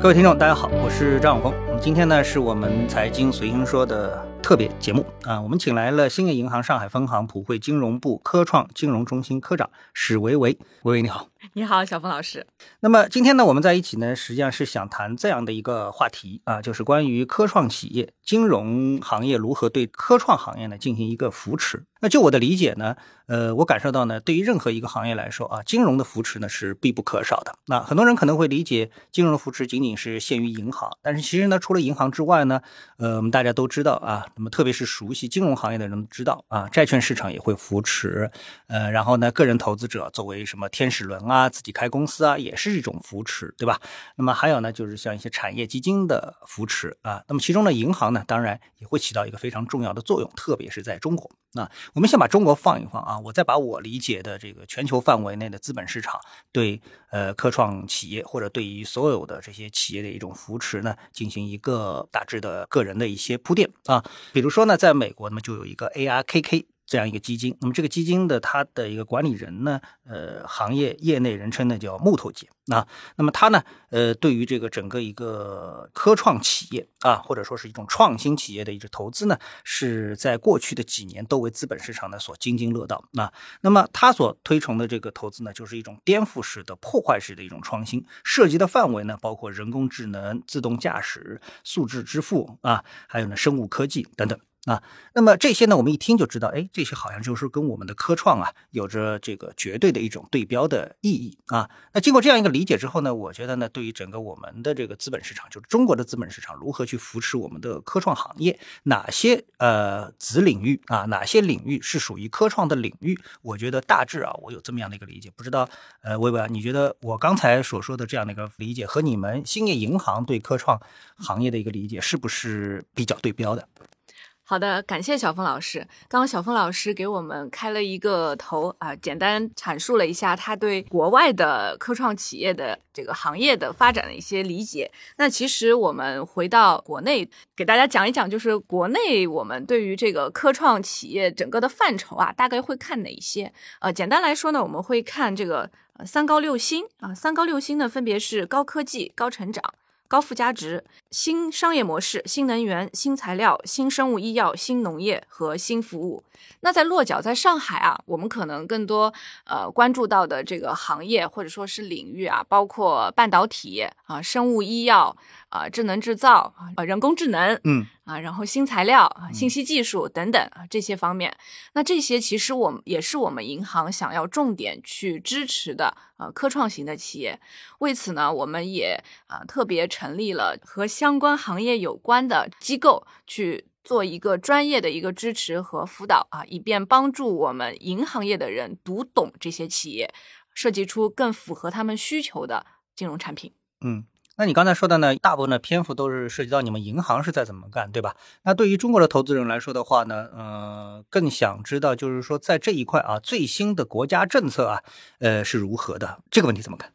各位听众，大家好，我是张永峰。我们今天呢是我们财经随心说的特别节目啊，我们请来了兴业银行上海分行普惠金融部科创金融中心科长史维维，维维你好。你好，小峰老师。那么今天呢，我们在一起呢，实际上是想谈这样的一个话题啊，就是关于科创企业、金融行业如何对科创行业呢进行一个扶持。那就我的理解呢，呃，我感受到呢，对于任何一个行业来说啊，金融的扶持呢是必不可少的。那很多人可能会理解金融的扶持仅仅是限于银行，但是其实呢，除了银行之外呢，呃，我们大家都知道啊，那么特别是熟悉金融行业的人知道啊，债券市场也会扶持，呃，然后呢，个人投资者作为什么天使轮啊，自己开公司啊，也是一种扶持，对吧？那么还有呢，就是像一些产业基金的扶持啊，那么其中呢，银行呢，当然也会起到一个非常重要的作用，特别是在中国。那我们先把中国放一放啊，我再把我理解的这个全球范围内的资本市场对呃科创企业或者对于所有的这些企业的一种扶持呢，进行一个大致的个人的一些铺垫啊。比如说呢，在美国，那么就有一个 ARKK。这样一个基金，那么这个基金的它的一个管理人呢，呃，行业业内人称呢叫木头姐啊。那么他呢，呃，对于这个整个一个科创企业啊，或者说是一种创新企业的一个投资呢，是在过去的几年都为资本市场呢所津津乐道啊。那么他所推崇的这个投资呢，就是一种颠覆式的、破坏式的一种创新，涉及的范围呢，包括人工智能、自动驾驶、数字支付啊，还有呢生物科技等等。啊，那么这些呢，我们一听就知道，哎，这些好像就是跟我们的科创啊，有着这个绝对的一种对标的意义啊。那经过这样一个理解之后呢，我觉得呢，对于整个我们的这个资本市场，就是中国的资本市场，如何去扶持我们的科创行业，哪些呃子领域啊，哪些领域是属于科创的领域，我觉得大致啊，我有这么样的一个理解。不知道呃，薇薇啊，你觉得我刚才所说的这样的一个理解，和你们兴业银行对科创行业的一个理解，是不是比较对标的？好的，感谢小峰老师。刚刚小峰老师给我们开了一个头啊，简单阐述了一下他对国外的科创企业的这个行业的发展的一些理解。那其实我们回到国内，给大家讲一讲，就是国内我们对于这个科创企业整个的范畴啊，大概会看哪些？呃，简单来说呢，我们会看这个三高六新啊，三高六新呢分别是高科技、高成长。高附加值、新商业模式、新能源、新材料、新生物医药、新农业和新服务。那在落脚在上海啊，我们可能更多呃关注到的这个行业或者说是领域啊，包括半导体啊、生物医药。啊，智能制造啊，人工智能，嗯啊，然后新材料、信息技术等等啊这些方面，那这些其实我们也是我们银行想要重点去支持的啊科创型的企业。为此呢，我们也啊特别成立了和相关行业有关的机构，去做一个专业的一个支持和辅导啊，以便帮助我们银行业的人读懂这些企业，设计出更符合他们需求的金融产品。嗯。那你刚才说的呢，大部分的篇幅都是涉及到你们银行是在怎么干，对吧？那对于中国的投资人来说的话呢，呃，更想知道就是说在这一块啊，最新的国家政策啊，呃是如何的？这个问题怎么看？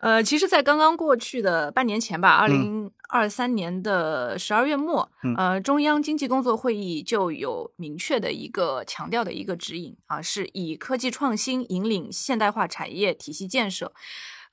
呃，其实，在刚刚过去的半年前吧，二零二三年的十二月末，呃，中央经济工作会议就有明确的一个强调的一个指引啊，是以科技创新引领现代化产业体系建设。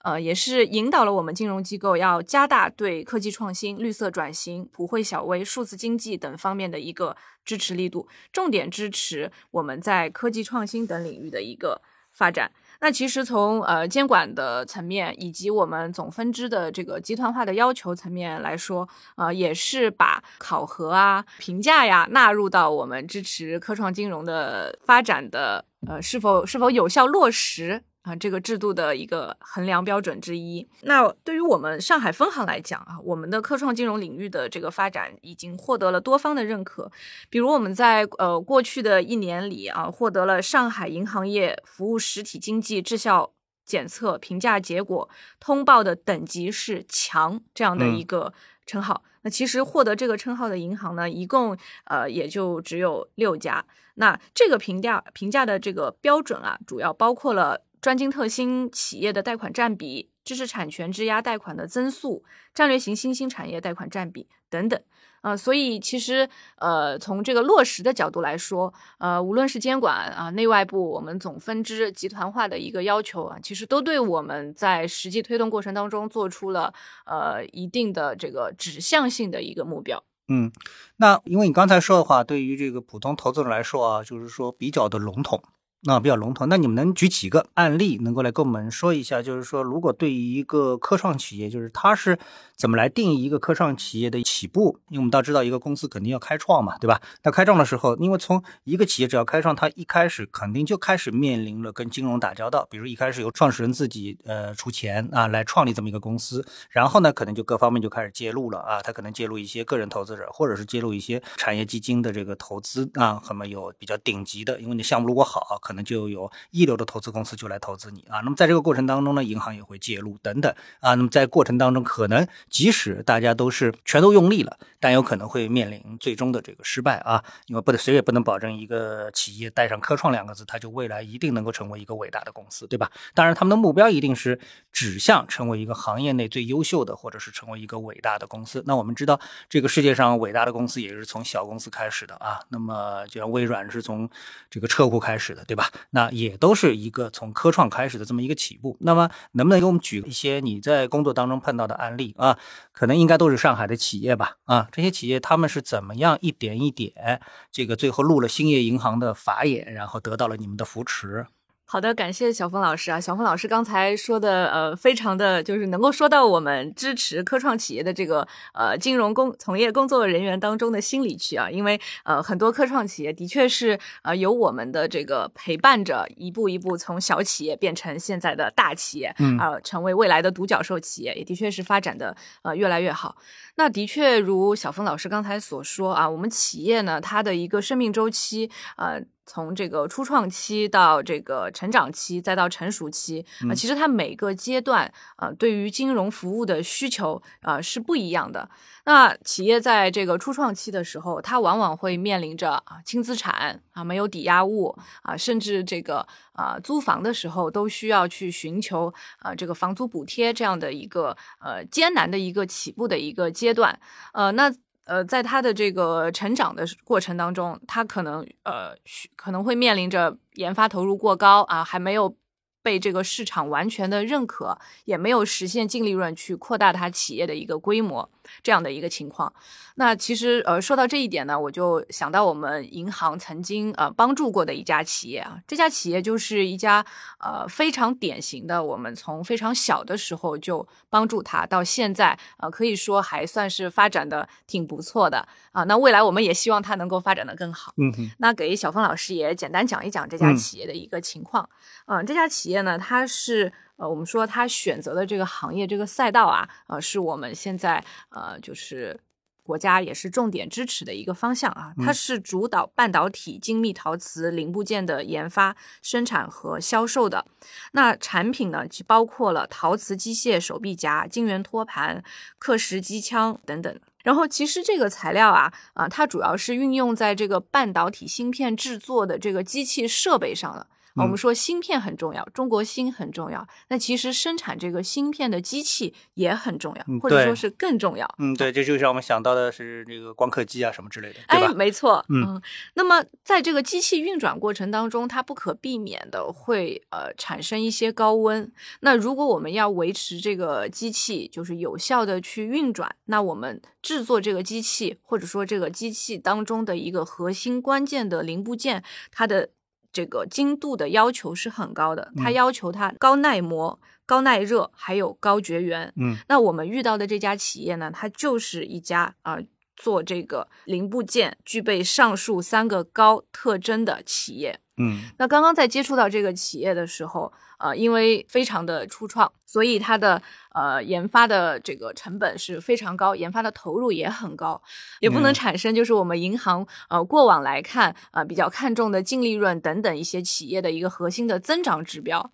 呃，也是引导了我们金融机构要加大对科技创新、绿色转型、普惠小微、数字经济等方面的一个支持力度，重点支持我们在科技创新等领域的一个发展。那其实从呃监管的层面，以及我们总分支的这个集团化的要求层面来说，呃，也是把考核啊、评价呀纳入到我们支持科创金融的发展的呃是否是否有效落实。啊，这个制度的一个衡量标准之一。那对于我们上海分行来讲啊，我们的科创金融领域的这个发展已经获得了多方的认可。比如我们在呃过去的一年里啊，获得了上海银行业服务实体经济质效检测评价结果通报的等级是强这样的一个称号。那其实获得这个称号的银行呢，一共呃也就只有六家。那这个评价评价的这个标准啊，主要包括了。专精特新企业的贷款占比、知识产权质押贷款的增速、战略型新兴产业贷款占比等等。呃，所以其实呃，从这个落实的角度来说，呃，无论是监管啊、内外部我们总分支集团化的一个要求啊，其实都对我们在实际推动过程当中做出了呃一定的这个指向性的一个目标。嗯，那因为你刚才说的话，对于这个普通投资者来说啊，就是说比较的笼统。那比较笼统，那你们能举几个案例，能够来跟我们说一下？就是说，如果对于一个科创企业，就是它是怎么来定义一个科创企业的起步？因为我们都知道，一个公司肯定要开创嘛，对吧？那开创的时候，因为从一个企业只要开创，它一开始肯定就开始面临了跟金融打交道。比如一开始由创始人自己呃出钱啊来创立这么一个公司，然后呢，可能就各方面就开始介入了啊，他可能介入一些个人投资者，或者是介入一些产业基金的这个投资啊，可能有比较顶级的，因为你项目如果好。可能就有一流的投资公司就来投资你啊，那么在这个过程当中呢，银行也会介入等等啊，那么在过程当中，可能即使大家都是全都用力了，但有可能会面临最终的这个失败啊，因为不能谁也不能保证一个企业带上科创两个字，它就未来一定能够成为一个伟大的公司，对吧？当然，他们的目标一定是指向成为一个行业内最优秀的，或者是成为一个伟大的公司。那我们知道，这个世界上伟大的公司也是从小公司开始的啊，那么就像微软是从这个车库开始的，对吧？那也都是一个从科创开始的这么一个起步。那么，能不能给我们举一些你在工作当中碰到的案例啊？可能应该都是上海的企业吧？啊，这些企业他们是怎么样一点一点，这个最后入了兴业银行的法眼，然后得到了你们的扶持？好的，感谢小峰老师啊。小峰老师刚才说的，呃，非常的就是能够说到我们支持科创企业的这个呃金融工从业工作人员当中的心里去啊。因为呃很多科创企业的确是呃有我们的这个陪伴着，一步一步从小企业变成现在的大企业，嗯啊，成为未来的独角兽企业，也的确是发展的呃越来越好。那的确如小峰老师刚才所说啊，我们企业呢它的一个生命周期，呃。从这个初创期到这个成长期，再到成熟期啊，其实它每个阶段啊，对于金融服务的需求啊是不一样的。那企业在这个初创期的时候，它往往会面临着啊轻资产啊没有抵押物啊，甚至这个啊租房的时候都需要去寻求啊这个房租补贴这样的一个呃艰难的一个起步的一个阶段。呃，那。呃，在他的这个成长的过程当中，他可能呃可能会面临着研发投入过高啊，还没有。被这个市场完全的认可，也没有实现净利润去扩大它企业的一个规模，这样的一个情况。那其实呃说到这一点呢，我就想到我们银行曾经呃帮助过的一家企业啊，这家企业就是一家呃非常典型的，我们从非常小的时候就帮助它，到现在呃可以说还算是发展的挺不错的啊。那未来我们也希望它能够发展的更好。嗯。那给小峰老师也简单讲一讲这家企业的一个情况。嗯，这家企业呢，它是呃，我们说它选择的这个行业这个赛道啊，呃，是我们现在呃，就是国家也是重点支持的一个方向啊。它是主导半导体精密陶瓷零部件的研发、生产和销售的。那产品呢，就包括了陶瓷机械手臂夹、晶圆托盘、刻蚀机枪等等。然后，其实这个材料啊，啊，它主要是运用在这个半导体芯片制作的这个机器设备上了。我们说芯片很重要，中国芯很重要。那其实生产这个芯片的机器也很重要，或者说是更重要。嗯，对，这就让我们想到的是这个光刻机啊什么之类的，对吧？没错。嗯，那么在这个机器运转过程当中，它不可避免的会呃产生一些高温。那如果我们要维持这个机器就是有效的去运转，那我们制作这个机器或者说这个机器当中的一个核心关键的零部件，它的。这个精度的要求是很高的，它要求它高耐磨、高耐热，还有高绝缘。嗯，那我们遇到的这家企业呢，它就是一家啊做这个零部件具备上述三个高特征的企业。嗯，那刚刚在接触到这个企业的时候，呃，因为非常的初创，所以它的呃研发的这个成本是非常高，研发的投入也很高，也不能产生就是我们银行呃过往来看啊比较看重的净利润等等一些企业的一个核心的增长指标。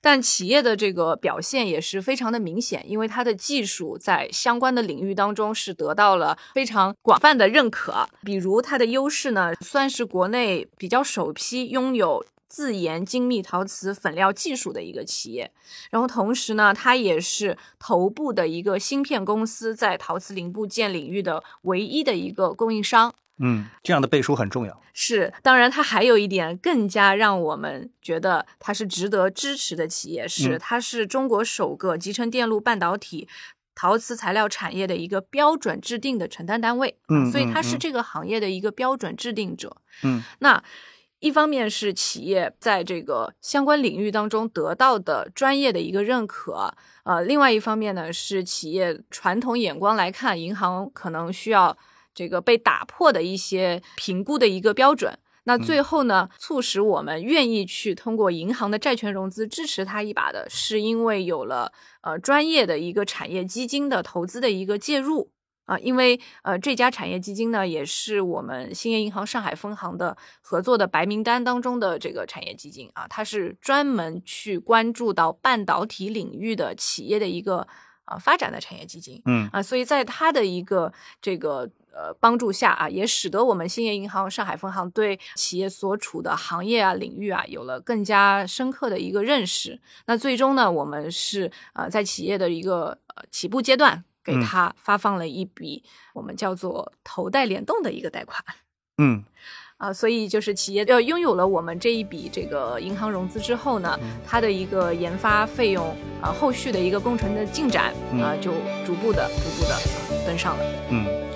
但企业的这个表现也是非常的明显，因为它的技术在相关的领域当中是得到了非常广泛的认可。比如它的优势呢，算是国内比较首批拥有自研精密陶瓷粉料技术的一个企业。然后同时呢，它也是头部的一个芯片公司在陶瓷零部件领域的唯一的一个供应商。嗯，这样的背书很重要。是，当然，它还有一点更加让我们觉得它是值得支持的企业，是它是中国首个集成电路半导体陶瓷材料产业的一个标准制定的承担单位。嗯，所以它是这个行业的一个标准制定者。嗯，那一方面是企业在这个相关领域当中得到的专业的一个认可，呃，另外一方面呢是企业传统眼光来看，银行可能需要。这个被打破的一些评估的一个标准，那最后呢，促使我们愿意去通过银行的债权融资支持它一把的，是因为有了呃专业的一个产业基金的投资的一个介入。啊，因为呃这家产业基金呢，也是我们兴业银行上海分行的合作的白名单当中的这个产业基金。啊，它是专门去关注到半导体领域的企业的一个啊发展的产业基金，嗯。啊，所以在它的一个这个。呃，帮助下啊，也使得我们兴业银行上海分行对企业所处的行业啊、领域啊，有了更加深刻的一个认识。那最终呢，我们是呃在企业的一个呃起步阶段，给他发放了一笔我们叫做头贷联动的一个贷款。嗯，啊，所以就是企业要拥有了我们这一笔这个银行融资之后呢，它的一个研发费用啊，后续的一个工程的进展啊，就逐步的、逐步的跟上了。嗯。